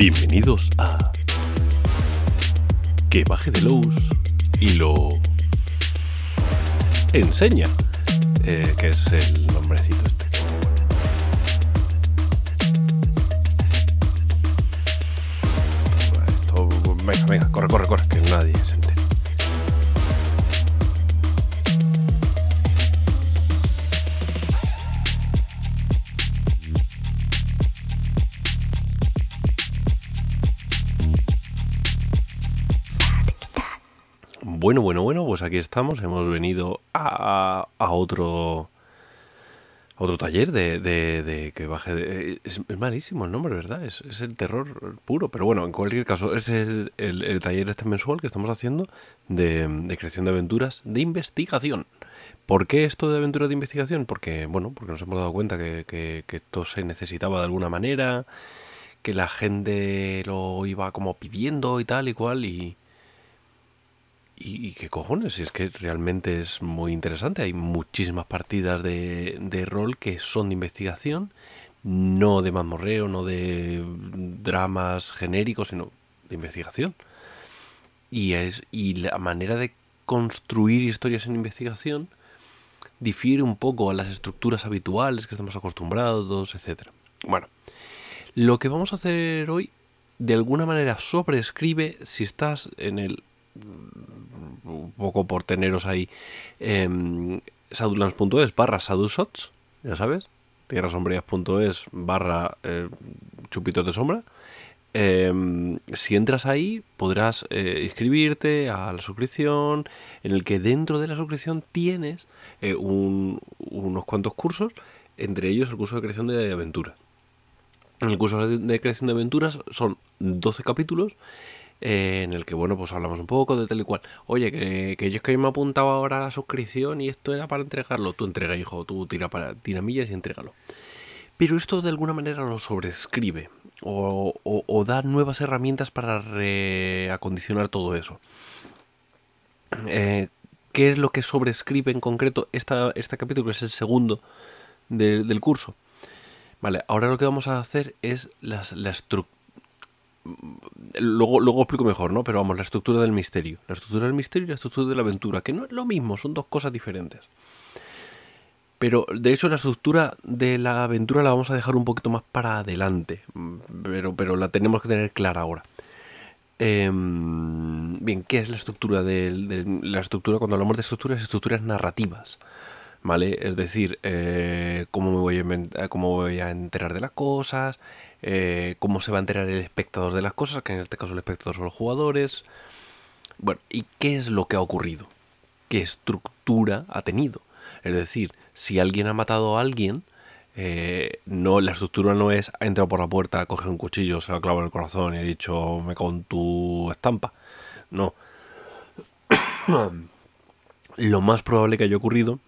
Bienvenidos a Que baje de luz y lo enseña, eh, que es el nombrecito este. Venga, venga, corre, corre, corre, que nadie se Bueno, bueno, bueno, pues aquí estamos. Hemos venido a, a otro otro taller de, de- que baje de... Es, malísimo el nombre, ¿verdad? Es, es el terror puro. Pero bueno, en cualquier caso, es el, el- taller este mensual que estamos haciendo de, creación de aventuras de investigación. ¿Por qué esto de aventuras de investigación? Porque, bueno, porque nos hemos dado cuenta que- que esto se necesitaba de alguna manera, que la gente lo iba como pidiendo y tal y cual, y, y, qué cojones, si es que realmente es muy interesante. Hay muchísimas partidas de, de rol que son de investigación, no de mazmorreo, no de dramas genéricos, sino de investigación. Y, es, y la manera de construir historias en investigación difiere un poco a las estructuras habituales que estamos acostumbrados, etcétera. Bueno, lo que vamos a hacer hoy de alguna manera sobreescribe si estás en el un poco por teneros ahí eh, sadulans.es barra sadushots, ya sabes, tierrasombrías.es barra eh, chupitos de sombra. Eh, si entras ahí podrás eh, inscribirte a la suscripción en el que dentro de la suscripción tienes eh, un- unos cuantos cursos, entre ellos el curso de creación de aventura. En el curso de creación de aventuras son 12 capítulos eh, en el que, bueno, pues hablamos un poco de tal y cual. Oye, que, que yo es que me he apuntado ahora la suscripción y esto era para entregarlo. Tú entrega, hijo, tú tira para tira millas y entrégalo. Pero esto de alguna manera lo sobrescribe o, da nuevas herramientas para reacondicionar todo eso. Eh, ¿Qué es lo que sobrescribe en concreto esta, este capítulo, es el segundo de- del curso? Vale, ahora lo que vamos a hacer es las, la estructura. Luego, luego explico mejor, ¿no? Pero vamos, la estructura del misterio. La estructura del misterio y la estructura de la aventura, que no es lo mismo, son dos cosas diferentes. Pero de hecho la estructura de la aventura la vamos a dejar un poquito más para adelante. Pero, pero la tenemos que tener clara ahora. Em, bien, ¿qué es la estructura de- la estructura? Cuando hablamos de estructuras, estructuras narrativas. ¿Vale? Es decir, eh, cómo me voy a inventar- cómo voy a enterar de las cosas, eh, cómo se va a enterar el espectador de las cosas, que en este caso el espectador son los jugadores. Bueno, ¿y qué es lo que ha ocurrido? ¿Qué estructura ha tenido? Es decir, si alguien ha matado a alguien, eh, no, la estructura no es ha entrado por la puerta, coge un cuchillo, se lo clava en el corazón y ha dicho me con tu estampa. No. Lo más probable que haya ocurrido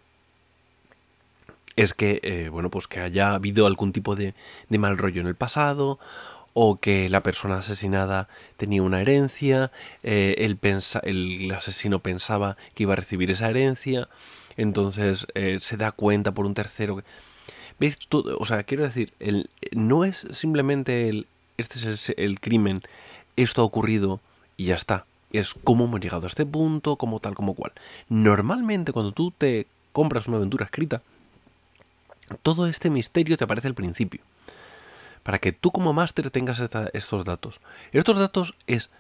es que, eh, bueno, pues que haya habido algún tipo de, de mal rollo en el pasado, o que la persona asesinada tenía una herencia, eh, él pensa, el asesino pensaba que iba a recibir esa herencia, entonces eh, se da cuenta por un tercero. que- ¿Veis? Todo- o sea, quiero decir, el, no es simplemente el, este es el, el crimen, esto ha ocurrido y ya está. Es cómo hemos llegado a este punto, como tal, como cual. Normalmente cuando tú te compras una aventura escrita, todo este misterio te aparece al principio. Para que tú como máster tengas estos datos. Estos datos es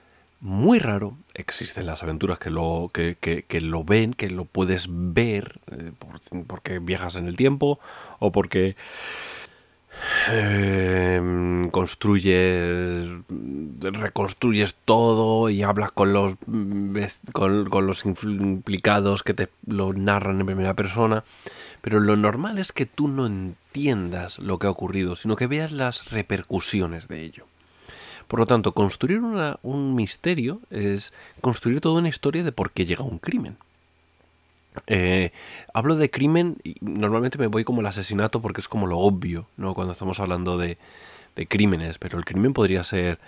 muy raro. Existen las aventuras que lo, que, que- que lo ven, que lo puedes ver, eh, por- porque viajas en el tiempo o porque eh, construyes, reconstruyes todo y hablas con los, mm, con, con los implicados que te lo narran en primera persona. Pero lo normal es que tú no entiendas lo que ha ocurrido, sino que veas las repercusiones de ello. Por lo tanto, construir una- un misterio es construir toda una historia de por qué llega un crimen. Eh, hablo de crimen y normalmente me voy como el asesinato porque es como lo obvio, ¿no? Cuando estamos hablando de, de crímenes, pero el crimen podría ser,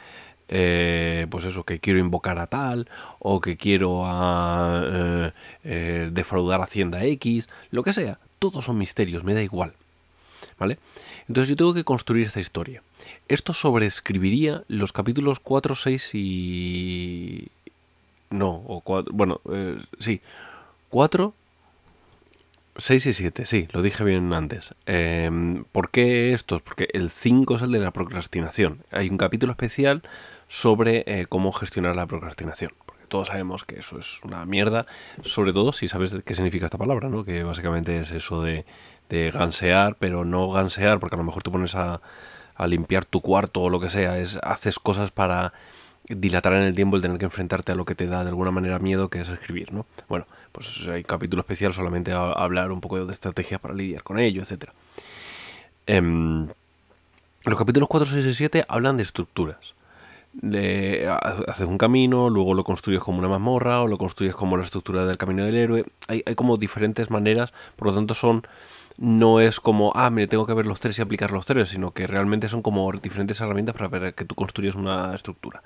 eh, pues eso, que quiero invocar a tal, o que quiero a, eh, eh, defraudar a Hacienda X, lo que sea, todos son misterios, me da igual. ¿Vale? Entonces yo tengo que construir esta historia. Esto sobreescribiría los capítulos 4, 6 y... No, o 4... Bueno, sí. 4, 6 y 7, sí, lo dije bien antes. Em, ¿Por qué estos? Porque el 5 es el de la procrastinación. Hay un capítulo especial sobre eh, cómo gestionar la procrastinación. Porque todos sabemos que eso es una mierda, sobre todo si sabes qué significa esta palabra, ¿no? Que básicamente es eso de, de gansear, pero no gansear, porque a lo mejor te pones a, a limpiar tu cuarto o lo que sea. Es, haces cosas para dilatar en el tiempo el tener que enfrentarte a lo que te da de alguna manera miedo, que es escribir, ¿no? Bueno, pues hay capítulo especial solamente a, hablar un poco de estrategias para lidiar con ello, etc. Em, los capítulos 4, 6 y 7 hablan de estructuras. De, haces un camino, luego lo construyes como una mazmorra o lo construyes como la estructura del camino del héroe. Hay, hay como diferentes maneras, por lo tanto son no es como, ah, mire, tengo que ver los tres y aplicar los tres, sino que realmente son como diferentes herramientas para ver que tú construyes una estructura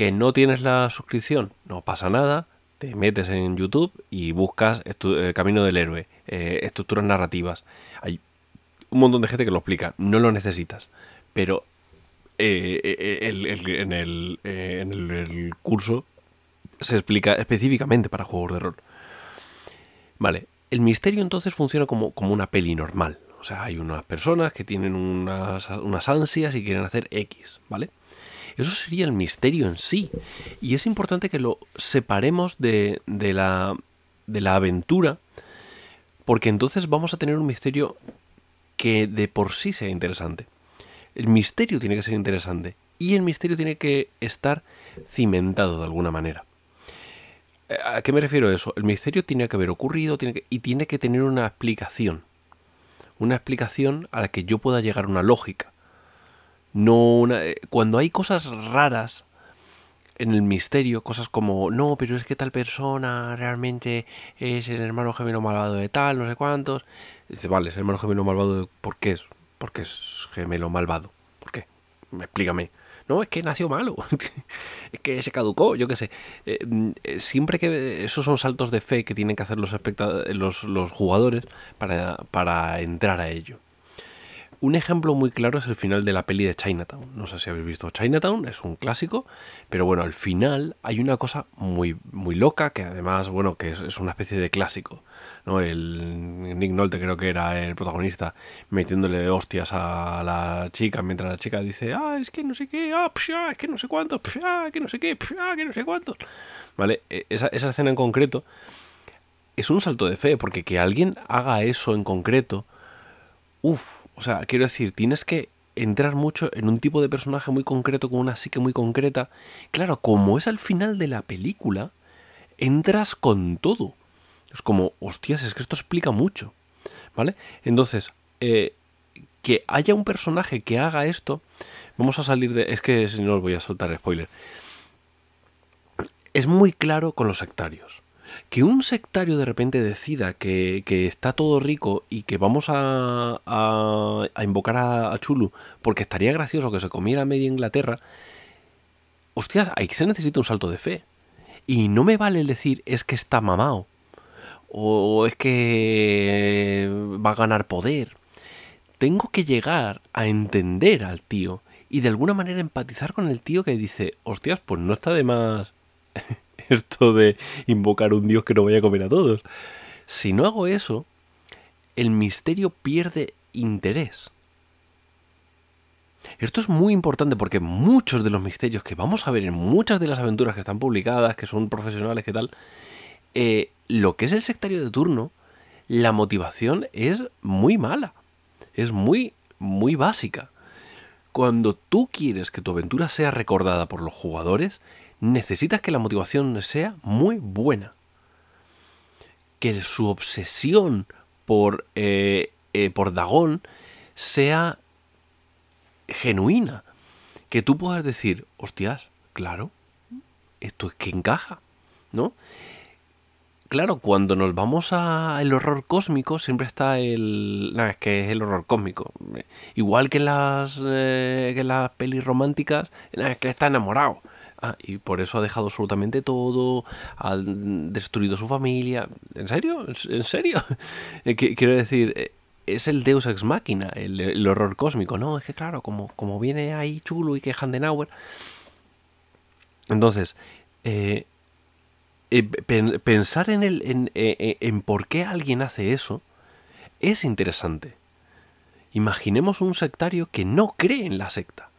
que no tienes la suscripción, no pasa nada, te metes en YouTube y buscas el camino del héroe, eh, estructuras narrativas. Hay un montón de gente que lo explica, no lo necesitas, pero eh, eh, en, el, en el curso se explica específicamente para juegos de rol. Vale, el misterio entonces funciona como, como una peli normal. O sea, hay unas personas que tienen unas, unas ansias y quieren hacer X, ¿vale? Eso sería el misterio en sí. Y es importante que lo separemos de, la, de la aventura, porque entonces vamos a tener un misterio que de por sí sea interesante. El misterio tiene que ser interesante y el misterio tiene que estar cimentado de alguna manera. ¿A qué me refiero a eso? El misterio tiene que haber ocurrido tiene y tiene que tener una explicación. Una explicación a la que yo pueda llegar una lógica. No eh, cuando hay cosas raras en el misterio, cosas como, no, pero es que tal persona realmente es el hermano gemelo malvado de tal, no sé cuántos. Dice, vale, es el hermano gemelo malvado, de, ¿por qué es? Porque es gemelo malvado. ¿Por qué? Explícame. No, es que nació malo. es que se caducó, yo qué sé. Eh, eh, siempre que esos son saltos de fe que tienen que hacer los, los, los jugadores para, para entrar a ello. Un ejemplo muy claro es el final de la peli de Chinatown. No sé si habéis visto Chinatown, es un clásico, pero bueno, al final hay una cosa muy, muy loca que además, bueno, que es, una especie de clásico. ¿no? El Nick Nolte creo que era el protagonista metiéndole hostias a la chica mientras la chica dice, ah, es que no sé qué, ah, es que no sé cuántos, ah, que no sé qué, ah, que no sé cuántos. ¿Vale? E, esa, esa escena en concreto es un salto de fe, porque que alguien haga eso en concreto, uff, o sea, quiero decir, tienes que entrar mucho en un tipo de personaje muy concreto, con una psique muy concreta. Claro, como es al final de la película, entras con todo. Es como, hostias, es que esto explica mucho. ¿Vale? Entonces, eh, que haya un personaje que haga esto, vamos a salir de... Es que si no os voy a soltar spoiler. Es muy claro con los sectarios que un sectario de repente decida que, está todo rico y que vamos a, a, invocar a, Chulu porque estaría gracioso que se comiera media Inglaterra, hostias, ahí se necesita un salto de fe. Y no me vale el decir es que está mamado. O es que va a ganar poder. Tengo que llegar a entender al tío y de alguna manera empatizar con el tío que dice, hostias, pues no está de más esto de invocar un dios que no vaya a comer a todos. Si no hago eso, el misterio pierde interés. Esto es muy importante porque muchos de los misterios que vamos a ver en muchas de las aventuras que están publicadas, que son profesionales, que tal, eh, lo que es el sectario de turno, la motivación es muy mala. Es muy, muy básica. Cuando tú quieres que tu aventura sea recordada por los jugadores, necesitas que la motivación sea muy buena. Que su obsesión por, eh, eh, por Dagón sea genuina. Que tú puedas decir, hostias, claro, esto es que encaja, ¿no? Claro, cuando nos vamos al horror cósmico, siempre está el. Es que es el horror cósmico. Igual que en las, eh, que las pelis románticas, es que está enamorado. Ah, y por eso ha dejado absolutamente todo, ha destruido su familia. ¿En serio? ¿En serio? Eh, quiero decir, eh, es el Deus Ex Machina, el, horror cósmico, ¿no? Es que claro, como, como viene ahí chulo y que Handenauer. Entonces, eh, eh, pensar en, el, en, en por qué alguien hace eso es interesante. Imaginemos un sectario que no cree en la secta.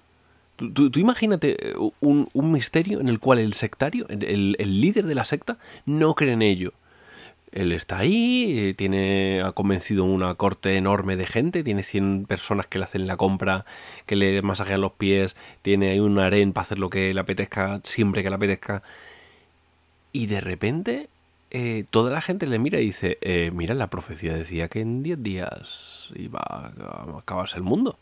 Tú, imagínate un, misterio en el cual el sectario, el, el líder de la secta, no cree en ello él está ahí, eh, tiene, ha convencido una corte enorme de gente, tiene 100 personas que le hacen la compra, que le masajean los pies, tiene ahí un harén para hacer lo que le apetezca, siempre que le apetezca. Y de repente eh, toda la gente le mira y dice, eh, mira, la profecía decía que en 10 días iba a acabarse el mundo.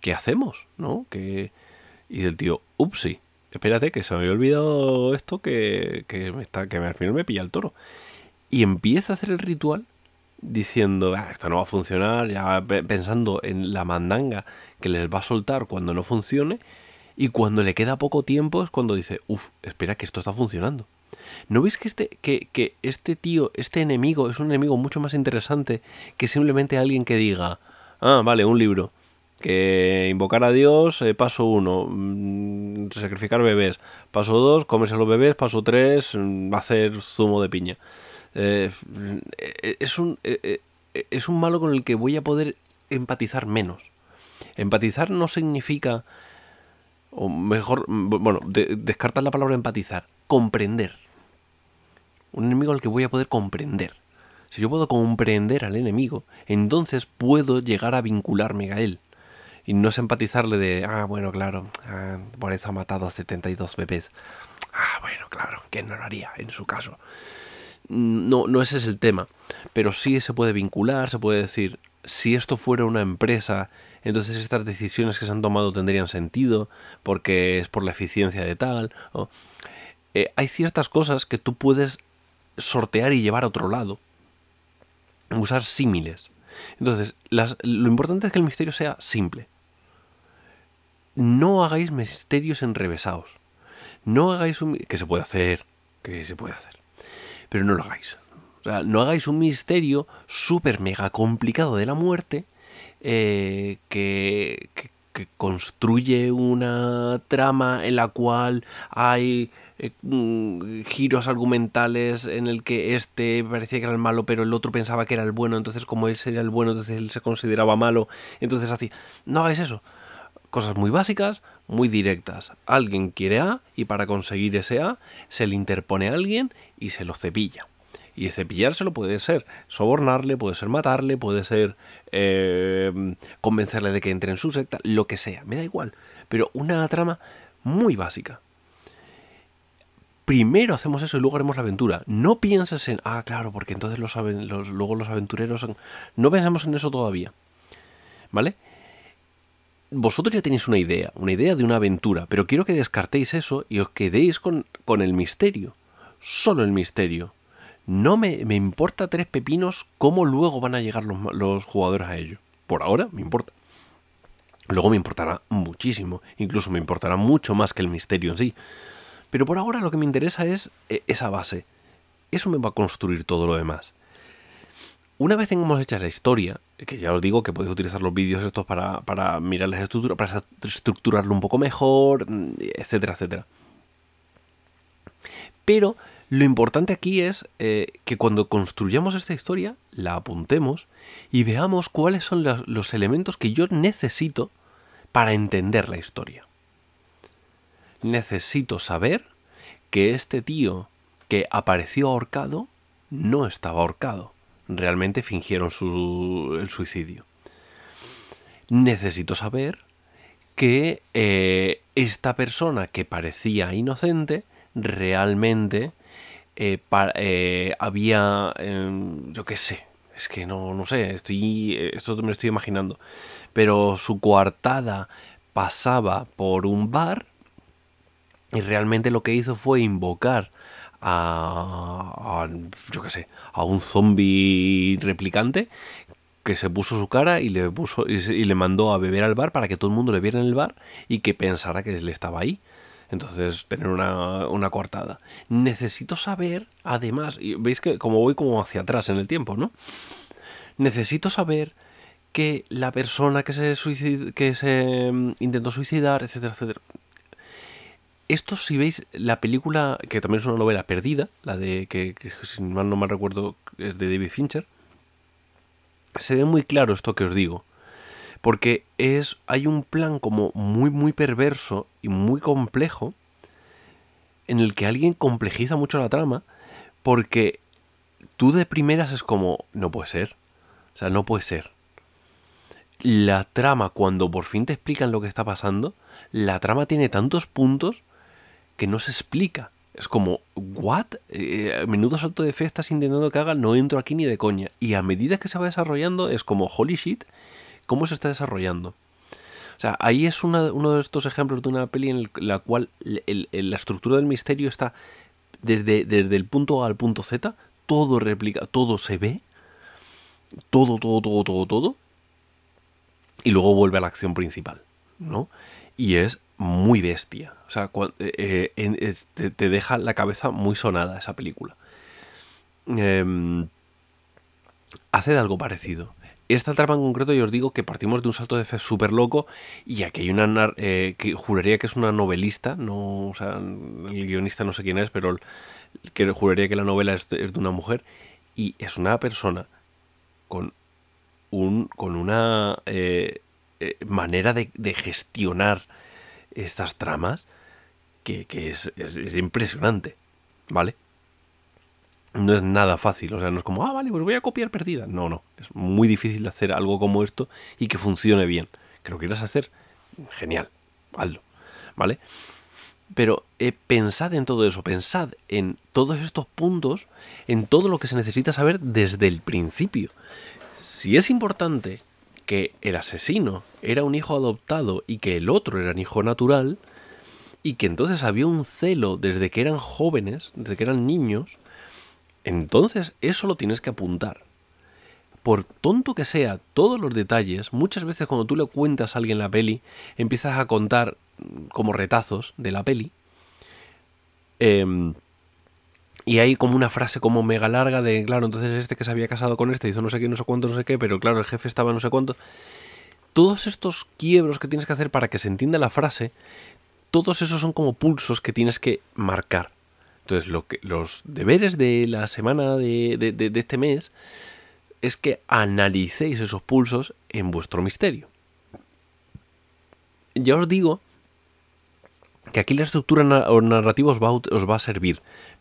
¿Qué hacemos? ¿No? Que... Y del tío, upsi, espérate que se me había olvidado esto que, que, me está, que al final me pilla el toro y empieza a hacer el ritual diciendo, ah, esto no va a funcionar, ya pensando en la mandanga que les va a soltar cuando no funcione, y cuando le queda poco tiempo es cuando dice, uff, espera que esto está funcionando. ¿No veis que este, que, que este tío, este enemigo, es un enemigo mucho más interesante que simplemente alguien que diga, ah, vale, un libro, que invocar a Dios, eh, paso uno, mm, sacrificar bebés, paso dos, comerse a los bebés, paso tres, mm, hacer zumo de piña. Eh, es, un, eh, es un malo con el que voy a poder empatizar menos. Empatizar no significa, o mejor, bueno, descartar la palabra empatizar, comprender. Un enemigo al que voy a poder comprender. Si yo puedo comprender al enemigo, entonces puedo llegar a vincularme a él. Y no es empatizarle de, ah, bueno, claro, ah, por eso ha matado a 72 bebés. Ah, bueno, claro, que no lo haría en su caso no, no ese es el tema, pero sí se puede vincular, se puede decir, si esto fuera una empresa, entonces estas decisiones que se han tomado tendrían sentido, porque es por la eficiencia de tal. Eh, hay ciertas cosas que tú puedes sortear y llevar a otro lado, usar símiles. Entonces, lo importante es que el misterio sea simple. No hagáis misterios enrevesados. No hagáis un... que se puede hacer, que se puede hacer pero no lo hagáis. O sea, no hagáis un misterio súper mega complicado de la muerte eh, que, construye una trama en la cual hay eh, mm, giros argumentales en el que este parecía que era el malo, pero el otro pensaba que era el bueno, entonces como él sería el bueno, entonces él se consideraba malo, entonces así. No hagáis eso. Cosas muy básicas, muy directas. Alguien quiere A y para conseguir ese A se le interpone a alguien y se lo cepilla. Y cepillárselo puede ser sobornarle, puede ser matarle, puede ser eh, convencerle de que entre en su secta, lo que sea, me da igual. Pero una trama muy básica. Primero hacemos eso y luego haremos la aventura. No pienses en, ah, claro, porque entonces los, luego los aventureros... No pensamos en eso todavía. ¿Vale? vosotros ya tenéis una idea, una idea de una aventura, pero quiero que descartéis eso y os quedéis con, con el misterio solo el misterio. No me, importa tres pepinos cómo luego van a llegar los, jugadores a ello. Por ahora me importa. Luego me importará muchísimo, incluso me importará mucho más que el misterio en sí. Pero por ahora lo que me interesa es eh, esa base. Eso me va a construir todo lo demás. Una vez tengamos hecha la historia, que ya os digo que podéis utilizar los vídeos estos para, para mirar las estructuras, para estructurarlo un poco mejor, etcétera, etcétera. Pero lo importante aquí es eh, que cuando construyamos esta historia, la apuntemos y veamos cuáles son los, elementos que yo necesito para entender la historia. Necesito saber que este tío que apareció ahorcado no estaba ahorcado. Realmente fingieron el suicidio. Necesito saber que eh, esta persona que parecía inocente realmente eh, eh, había, em, yo qué sé, es que no, no sé, estoy, esto me lo estoy imaginando, pero su coartada pasaba por un bar y realmente lo que hizo fue invocar a, yo qué sé, a un zombie replicante que se puso su cara y le puso y, le mandó a beber al bar para que todo el mundo le viera en el bar y que pensara que él estaba ahí. Entonces, tener una, una cortada. Necesito saber, además, y veis que como voy como hacia atrás en el tiempo, ¿no? Necesito saber que la persona que se, suicid- que se mm, intentó suicidar, etcétera, etcétera. Esto, si veis la película, que también es una novela perdida, la de que, que si mal no mal recuerdo es de David Fincher, se ve muy claro esto que os digo. Porque es. hay un plan como muy, muy perverso y muy complejo. En el que alguien complejiza mucho la trama. Porque tú de primeras es como. No puede ser. O sea, no puede ser. La trama, cuando por fin te explican lo que está pasando, la trama tiene tantos puntos que no se explica. Es como, ¿what? Eh, menudo salto de fe estás intentando que haga, no entro aquí ni de coña. Y a medida que se va desarrollando, es como, holy shit, ¿cómo se está desarrollando? O sea, ahí es uno de estos ejemplos de una peli en la cual la estructura del misterio está desde, desde el punto A al punto Z, todo replica, todo se ve, todo, todo, todo, todo, todo, y luego vuelve a la acción principal, ¿no? Y es muy bestia. O sea, eh, eh, te, te deja la cabeza muy sonada esa película. Em, hace de algo parecido. Esta trama en concreto, yo os digo que partimos de un salto de fe súper loco y aquí hay una eh, que juraría que es una novelista, no, o sea, el guionista no sé quién es, pero que juraría que la novela es de, una mujer y es una persona con un con una manera de gestionar estas tramas que, es- es impresionante, ¿vale? No es nada fácil, o sea, no es como, ah, vale, pues voy a copiar perdida. No, no, es muy difícil hacer algo como esto y que funcione bien. Que lo quieras hacer, genial, hazlo, ¿vale? Pero eh, pensad en todo eso, pensad en todos estos puntos, en todo lo que se necesita saber desde el principio. Si es importante que el asesino era un hijo adoptado y que el otro era un hijo natural, y que entonces había un celo desde que eran jóvenes, desde que eran niños, entonces eso lo tienes que apuntar. Por tonto que sea, todos los detalles, muchas veces cuando tú le cuentas a alguien la peli, empiezas a contar como retazos de la peli. em, y hay como una frase como mega larga de, claro, entonces este que se había casado con este hizo no sé qué, no sé cuánto, no sé qué, pero claro, el jefe estaba no sé cuánto. Todos estos quiebros que tienes que hacer para que se entienda la frase, todos esos son como pulsos que tienes que marcar. Entonces, lo que, los deberes de la semana de, de- de- este mes es que analicéis esos pulsos en vuestro misterio. Ya os digo que aquí la estructura narrativa os va, os va a servir,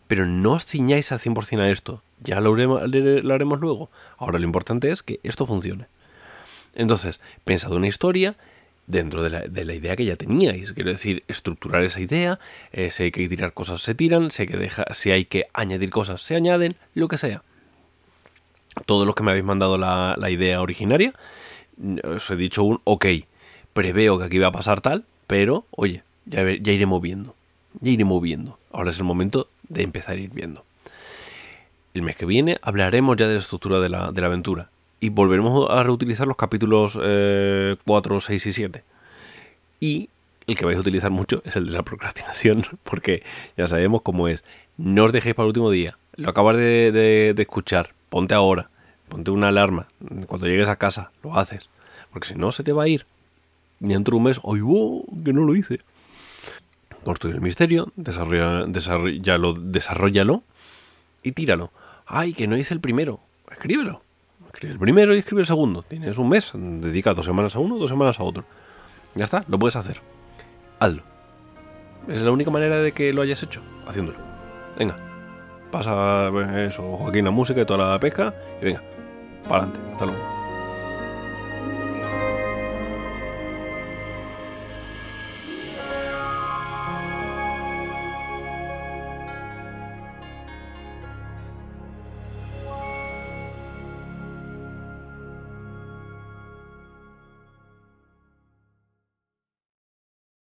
pero no os ciñáis al 100% a esto. Ya lo, haremos- luego. Ahora lo importante es que esto funcione. Entonces, pensad una historia dentro de la, de la idea que ya teníais. Quiero decir, estructurar esa idea, eh, si hay que tirar cosas se tiran, si hay, que deja- hay que añadir cosas se añaden, lo que sea. Todos los que me habéis mandado la, idea originaria, mm, os he dicho un ok, preveo que aquí va a pasar tal, pero oye, ya, ve- ya iremos viendo. Ya iremos viendo. Ahora es el momento de empezar a ir viendo. El mes que viene hablaremos ya de la estructura de la, de la aventura. Y volveremos a reutilizar los capítulos eh, 4, 6 y 7. Y el que vais a utilizar mucho es el de la procrastinación, porque ya sabemos cómo es. No os dejéis para el último día. Lo acabas de, de- escuchar. Ponte ahora. Ponte una alarma. Cuando llegues a casa, lo haces. Porque si no, se te va a ir. Y dentro de un mes, ¡ay! Que no lo hice. Construye el misterio, desarrolla, desarrollalo, y tíralo. ¡Ay, que no hice el primero! Escríbelo. Escribe el primero y escribe el segundo. Tienes un mes, dedica dos semanas a uno, dos semanas a otro. Ya está, lo puedes hacer. Hazlo. Es la única manera de que lo hayas hecho, haciéndolo. Venga, pasa eso, Joaquín, la música y toda la pesca, y venga, para adelante, hasta luego.